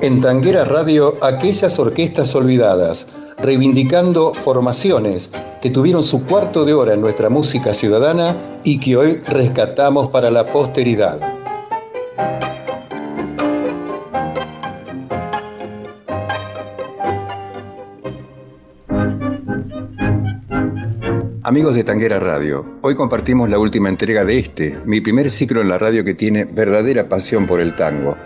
En Tanguera Radio, aquellas orquestas olvidadas, reivindicando formaciones que tuvieron su cuarto de hora en nuestra música ciudadana y que hoy rescatamos para la posteridad. Amigos de Tanguera Radio, hoy compartimos la última entrega de este, mi primer ciclo en la radio que tiene verdadera pasión por el tango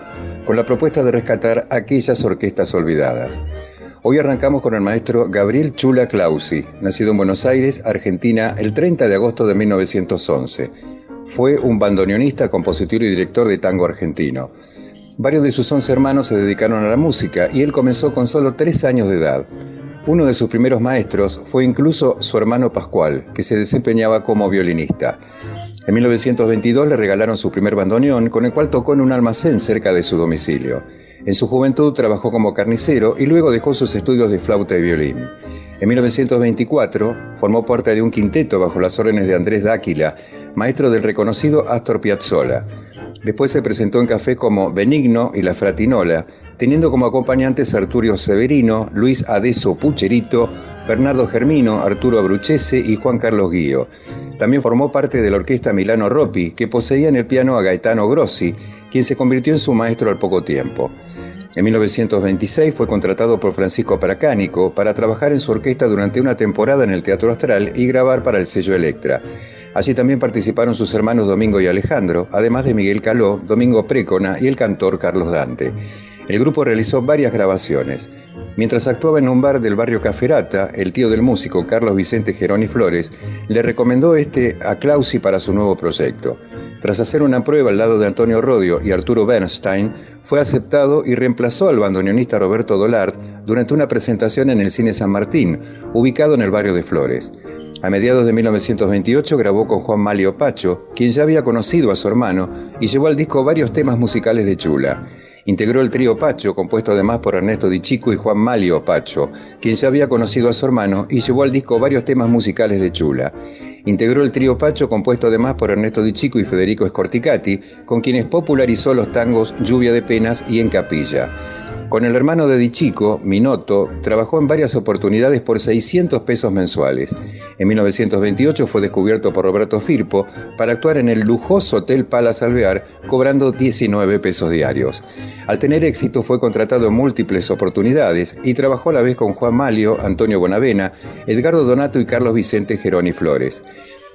con la propuesta de rescatar aquellas orquestas olvidadas. Hoy arrancamos con el maestro Gabriel Chula Clausi, nacido en Buenos Aires, Argentina, el 30 de agosto de 1911. Fue un bandoneonista, compositor y director de tango argentino. Varios de sus once hermanos se dedicaron a la música y él comenzó con solo tres años de edad. Uno de sus primeros maestros fue incluso su hermano Pascual, que se desempeñaba como violinista. En 1922 le regalaron su primer bandoneón, con el cual tocó en un almacén cerca de su domicilio. En su juventud trabajó como carnicero y luego dejó sus estudios de flauta y violín. En 1924 formó parte de un quinteto bajo las órdenes de Andrés Dáquila, maestro del reconocido Astor Piazzolla. Después se presentó en café como Benigno y La Fratinola, teniendo como acompañantes Arturio Severino, Luis Adeso Pucherito, Bernardo Germino, Arturo Abruchese y Juan Carlos Guío. También formó parte de la orquesta Milano Ropi, que poseía en el piano a Gaetano Grossi, quien se convirtió en su maestro al poco tiempo. En 1926 fue contratado por Francisco Paracánico para trabajar en su orquesta durante una temporada en el Teatro Astral y grabar para el sello Electra. Allí también participaron sus hermanos Domingo y Alejandro, además de Miguel Caló, Domingo Précona y el cantor Carlos Dante. El grupo realizó varias grabaciones. Mientras actuaba en un bar del barrio Caferata, el tío del músico Carlos Vicente Geroni Flores le recomendó este a Clausi para su nuevo proyecto. Tras hacer una prueba al lado de Antonio Rodio y Arturo Bernstein, fue aceptado y reemplazó al bandoneonista Roberto Dolard durante una presentación en el Cine San Martín, ubicado en el barrio de Flores. A mediados de 1928 grabó con Juan Malio Pacho, quien ya había conocido a su hermano, y llevó al disco varios temas musicales de Chula. Integró el trío Pacho, compuesto además por Ernesto Di Chico y Juan Malio Pacho, quien ya había conocido a su hermano y llevó al disco varios temas musicales de Chula. Integró el trío Pacho, compuesto además por Ernesto Di Chico y Federico Scorticati, con quienes popularizó los tangos Lluvia de Penas y En Capilla. Con el hermano de Dichico, Minoto, trabajó en varias oportunidades por 600 pesos mensuales. En 1928 fue descubierto por Roberto Firpo para actuar en el lujoso Hotel Palace Alvear, cobrando 19 pesos diarios. Al tener éxito fue contratado en múltiples oportunidades y trabajó a la vez con Juan Malio, Antonio Bonavena, Edgardo Donato y Carlos Vicente Geroni Flores.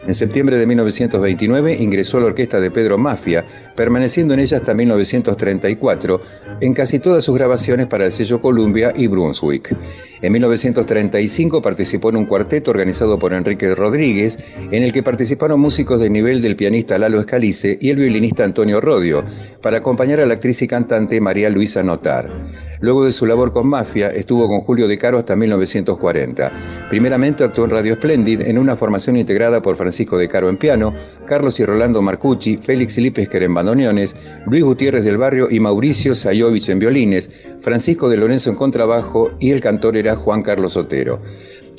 En septiembre de 1929 ingresó a la orquesta de Pedro Mafia, permaneciendo en ella hasta 1934, en casi todas sus grabaciones para el sello Columbia y Brunswick. En 1935 participó en un cuarteto organizado por Enrique Rodríguez, en el que participaron músicos de nivel del pianista Lalo Escalice y el violinista Antonio Rodio, para acompañar a la actriz y cantante María Luisa Notar. Luego de su labor con Mafia, estuvo con Julio De Caro hasta 1940. Primeramente actuó en Radio Splendid en una formación integrada por Francisco De Caro en piano, Carlos y Rolando Marcucci, Félix Lipesker en bandoneones, Luis Gutiérrez del Barrio y Mauricio Sayovich en violines, Francisco de Lorenzo en contrabajo y el cantor era Juan Carlos Otero.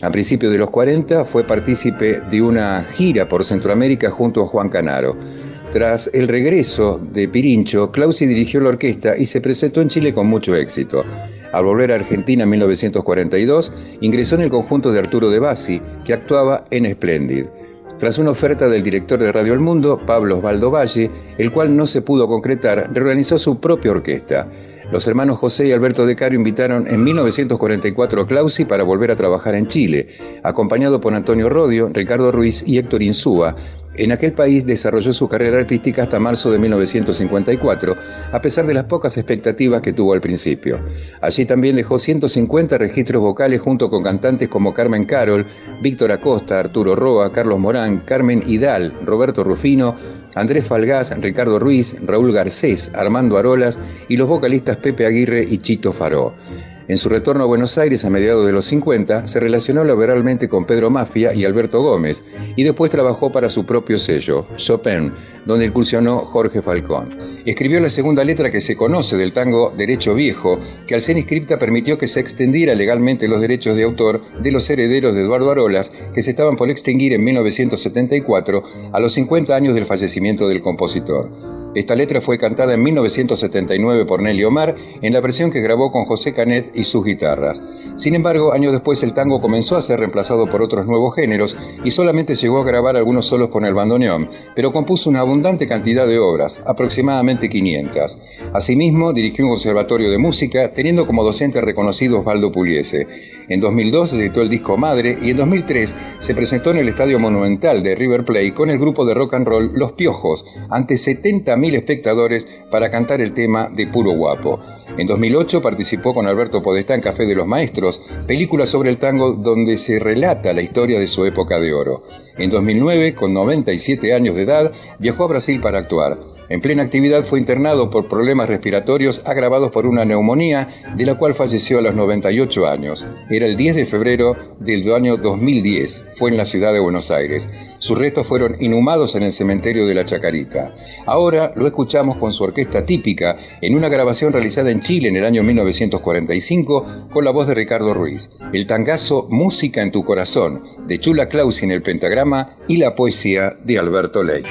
A principios de los 40 fue partícipe de una gira por Centroamérica junto a Juan Canaro. Tras el regreso de Pirincho, Clausi dirigió la orquesta y se presentó en Chile con mucho éxito. Al volver a Argentina en 1942, ingresó en el conjunto de Arturo de Bassi, que actuaba en Splendid. Tras una oferta del director de Radio El Mundo, Pablo Osvaldo Valle, el cual no se pudo concretar, reorganizó su propia orquesta. Los hermanos José y Alberto de Caro invitaron en 1944 a Clausi para volver a trabajar en Chile, acompañado por Antonio Rodio, Ricardo Ruiz y Héctor Insúa, en aquel país desarrolló su carrera artística hasta marzo de 1954, a pesar de las pocas expectativas que tuvo al principio. Allí también dejó 150 registros vocales junto con cantantes como Carmen Carol, Víctor Acosta, Arturo Roa, Carlos Morán, Carmen Hidal, Roberto Rufino, Andrés Falgás, Ricardo Ruiz, Raúl Garcés, Armando Arolas y los vocalistas Pepe Aguirre y Chito Faró. En su retorno a Buenos Aires a mediados de los 50, se relacionó laboralmente con Pedro Mafia y Alberto Gómez, y después trabajó para su propio sello, Chopin, donde incursionó Jorge Falcón. Escribió la segunda letra que se conoce del tango Derecho Viejo, que al ser inscripta permitió que se extendiera legalmente los derechos de autor de los herederos de Eduardo Arolas, que se estaban por extinguir en 1974 a los 50 años del fallecimiento del compositor. Esta letra fue cantada en 1979 por Nelly Omar en la versión que grabó con José Canet y sus guitarras. Sin embargo, años después el tango comenzó a ser reemplazado por otros nuevos géneros y solamente llegó a grabar algunos solos con el bandoneón, pero compuso una abundante cantidad de obras, aproximadamente 500. Asimismo, dirigió un conservatorio de música, teniendo como docente reconocido Osvaldo Puliese. En 2002 editó el disco Madre y en 2003 se presentó en el Estadio Monumental de River Plate con el grupo de rock and roll Los Piojos, ante 70.000 espectadores para cantar el tema de Puro Guapo. En 2008 participó con Alberto Podestá en Café de los Maestros, película sobre el tango donde se relata la historia de su época de oro. En 2009, con 97 años de edad, viajó a Brasil para actuar. En plena actividad fue internado por problemas respiratorios agravados por una neumonía, de la cual falleció a los 98 años. Era el 10 de febrero del año 2010. Fue en la ciudad de Buenos Aires. Sus restos fueron inhumados en el cementerio de la Chacarita. Ahora lo escuchamos con su orquesta típica en una grabación realizada en Chile en el año 1945 con la voz de Ricardo Ruiz. El tangazo Música en tu corazón de Chula Clausi en el pentagrama y la poesía de Alberto Ley.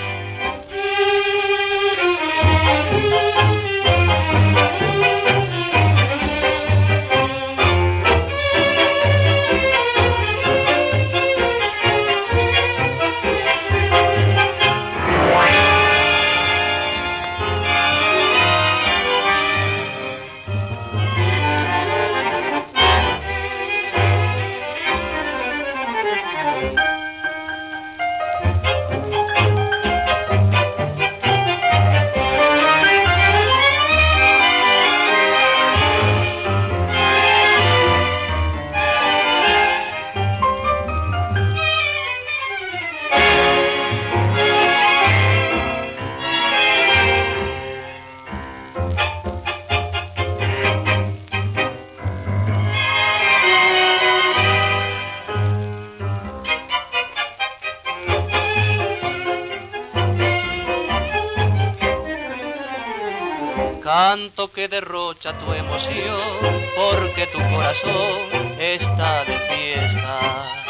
Que derrocha tu emoción, porque tu corazón está de fiesta.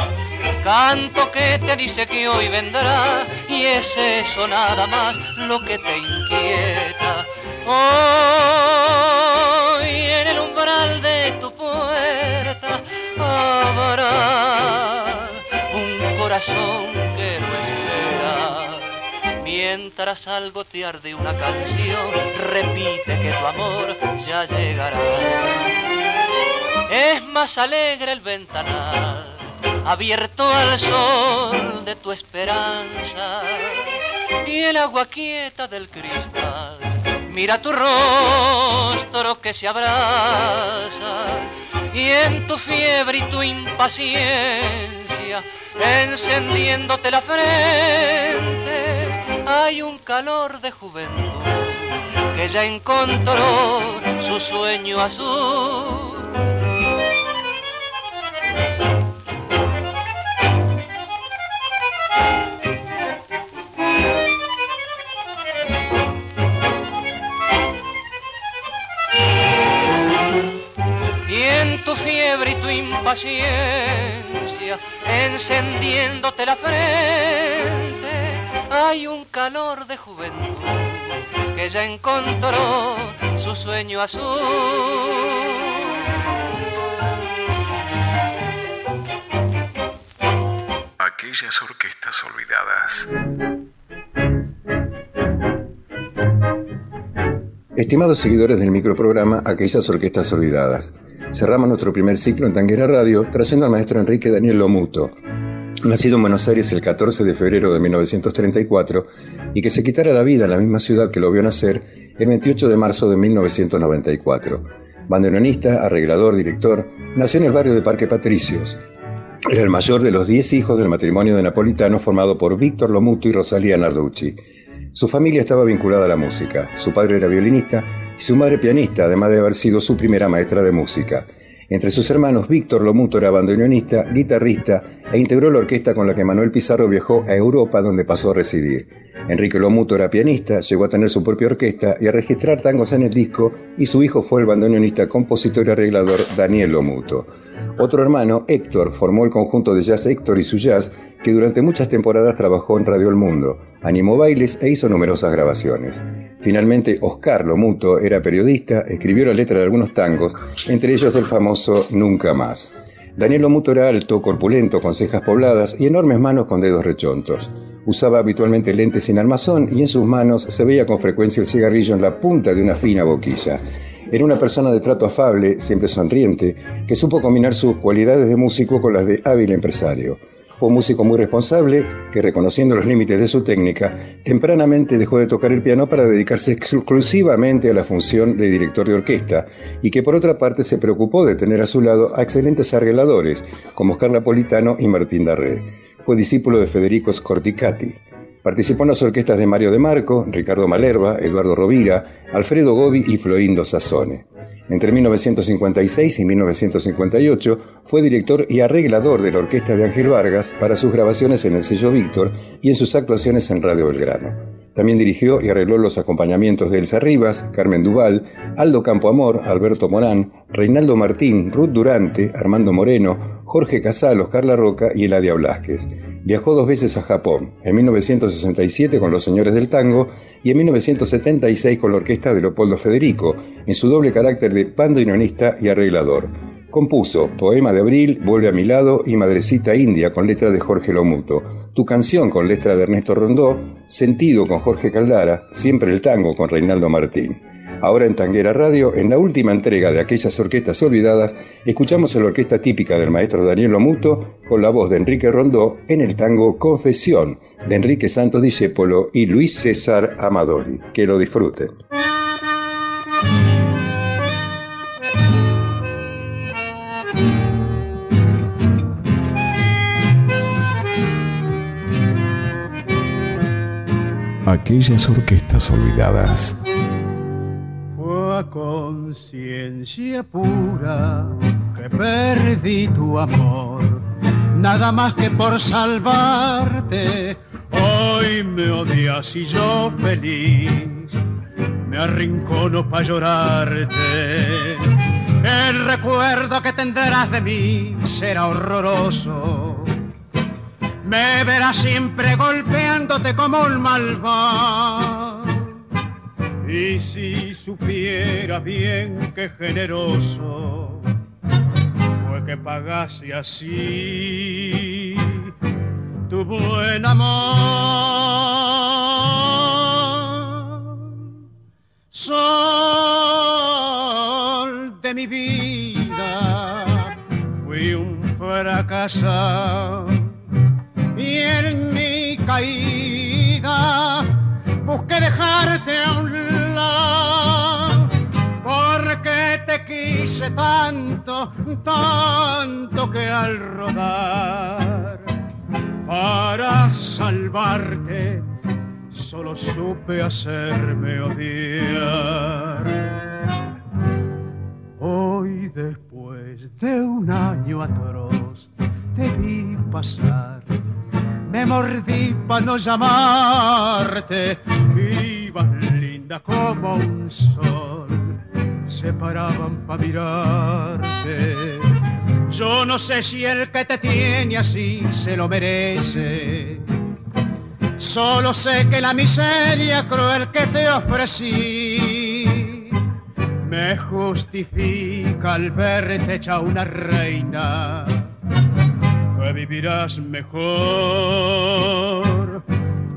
Canto que te dice que hoy vendrá y es eso nada más lo que te inquieta. Hoy en el umbral de tu puerta habrá un corazón que no espera Mientras algo te arde una canción, repite que tu amor ya llegará. Es más alegre el ventanal, abierto al sol de tu esperanza, y el agua quieta del cristal. Mira tu rostro que se abraza, y en tu fiebre y tu impaciencia, encendiéndote la frente hay un calor de juventud que ya encontró su sueño azul. Y en tu fiebre y tu impaciencia, encendiéndote la frente, hay un calor de juventud que ya encontró su sueño azul. Aquellas orquestas olvidadas. Estimados seguidores del microprograma Aquellas Orquestas Olvidadas, cerramos nuestro primer ciclo en Tanguera Radio trayendo al maestro Enrique Daniel Lomuto, nacido en Buenos Aires el 14 de febrero de 1934 y que se quitara la vida en la misma ciudad que lo vio nacer el 28 de marzo de 1994. Bandoneonista, arreglador, director, nació en el barrio de Parque Patricios. Era el mayor de los 10 hijos del matrimonio de Napolitano formado por Víctor Lomuto y Rosalía Narducci. Su familia estaba vinculada a la música. Su padre era violinista y su madre pianista, además de haber sido su primera maestra de música. Entre sus hermanos, Víctor Lomuto era bandoneonista, guitarrista e integró la orquesta con la que Manuel Pizarro viajó a Europa donde pasó a residir. Enrique Lomuto era pianista, llegó a tener su propia orquesta y a registrar tangos en el disco y su hijo fue el bandoneonista, compositor y arreglador Daniel Lomuto. Otro hermano, Héctor, formó el conjunto de jazz Héctor y su jazz, que durante muchas temporadas trabajó en Radio El Mundo, animó bailes e hizo numerosas grabaciones. Finalmente, Oscar Lomuto era periodista, escribió la letra de algunos tangos, entre ellos el famoso Nunca Más. Daniel Lomuto era alto, corpulento, con cejas pobladas y enormes manos con dedos rechontos. Usaba habitualmente lentes sin armazón y en sus manos se veía con frecuencia el cigarrillo en la punta de una fina boquilla. Era una persona de trato afable, siempre sonriente, que supo combinar sus cualidades de músico con las de hábil empresario. Fue un músico muy responsable que, reconociendo los límites de su técnica, tempranamente dejó de tocar el piano para dedicarse exclusivamente a la función de director de orquesta y que por otra parte se preocupó de tener a su lado a excelentes arregladores como Oscar Napolitano y Martín Darré. Fue discípulo de Federico Scorticati. Participó en las orquestas de Mario De Marco, Ricardo Malerva, Eduardo Rovira, Alfredo Gobi y Florindo Sassone. Entre 1956 y 1958 fue director y arreglador de la orquesta de Ángel Vargas para sus grabaciones en el sello Víctor y en sus actuaciones en Radio Belgrano. También dirigió y arregló los acompañamientos de Elsa Rivas, Carmen Duval, Aldo Campoamor, Alberto Morán, Reinaldo Martín, Ruth Durante, Armando Moreno, Jorge Casalos, Carla Roca y Eladia Blasquez. Viajó dos veces a Japón, en 1967 con los Señores del Tango y en 1976 con la orquesta de Leopoldo Federico, en su doble carácter de bandoneonista y arreglador. Compuso Poema de Abril, Vuelve a mi lado y Madrecita India con letra de Jorge Lomuto, Tu canción con letra de Ernesto Rondó, Sentido con Jorge Caldara, Siempre el tango con Reinaldo Martín. Ahora en Tanguera Radio, en la última entrega de aquellas orquestas olvidadas, escuchamos a la orquesta típica del maestro Daniel Lomuto con la voz de Enrique Rondó en el tango Confesión de Enrique Santos Discépolo y Luis César Amadori. Que lo disfruten. Aquellas orquestas olvidadas conciencia pura que perdí tu amor, nada más que por salvarte. Hoy me odias y yo feliz me arrincono para llorarte. El recuerdo que tendrás de mí será horroroso. Me verás siempre golpeándote como un malvado y si supiera bien qué generoso fue que pagase así tu buen amor. Sol de mi vida, fui un fracasado y en mi caída busqué dejarte a un porque te quise tanto, tanto que al rodar para salvarte solo supe hacerme odiar. Hoy después de un año atroz te vi pasar, me mordí para no llamarte, ibas como un sol se paraban para mirarte. Yo no sé si el que te tiene así se lo merece. Solo sé que la miseria cruel que te ofrecí me justifica al verte hecha una reina. Que vivirás mejor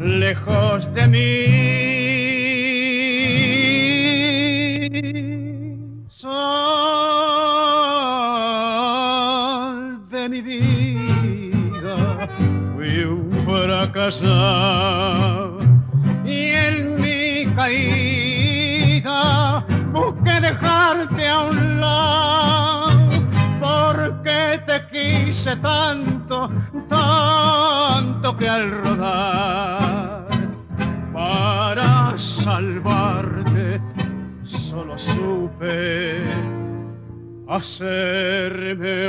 lejos de mí. Y en mi caída busqué dejarte a un lado. Porque te quise tanto, tanto que al rodar para salvarte solo supe hacerme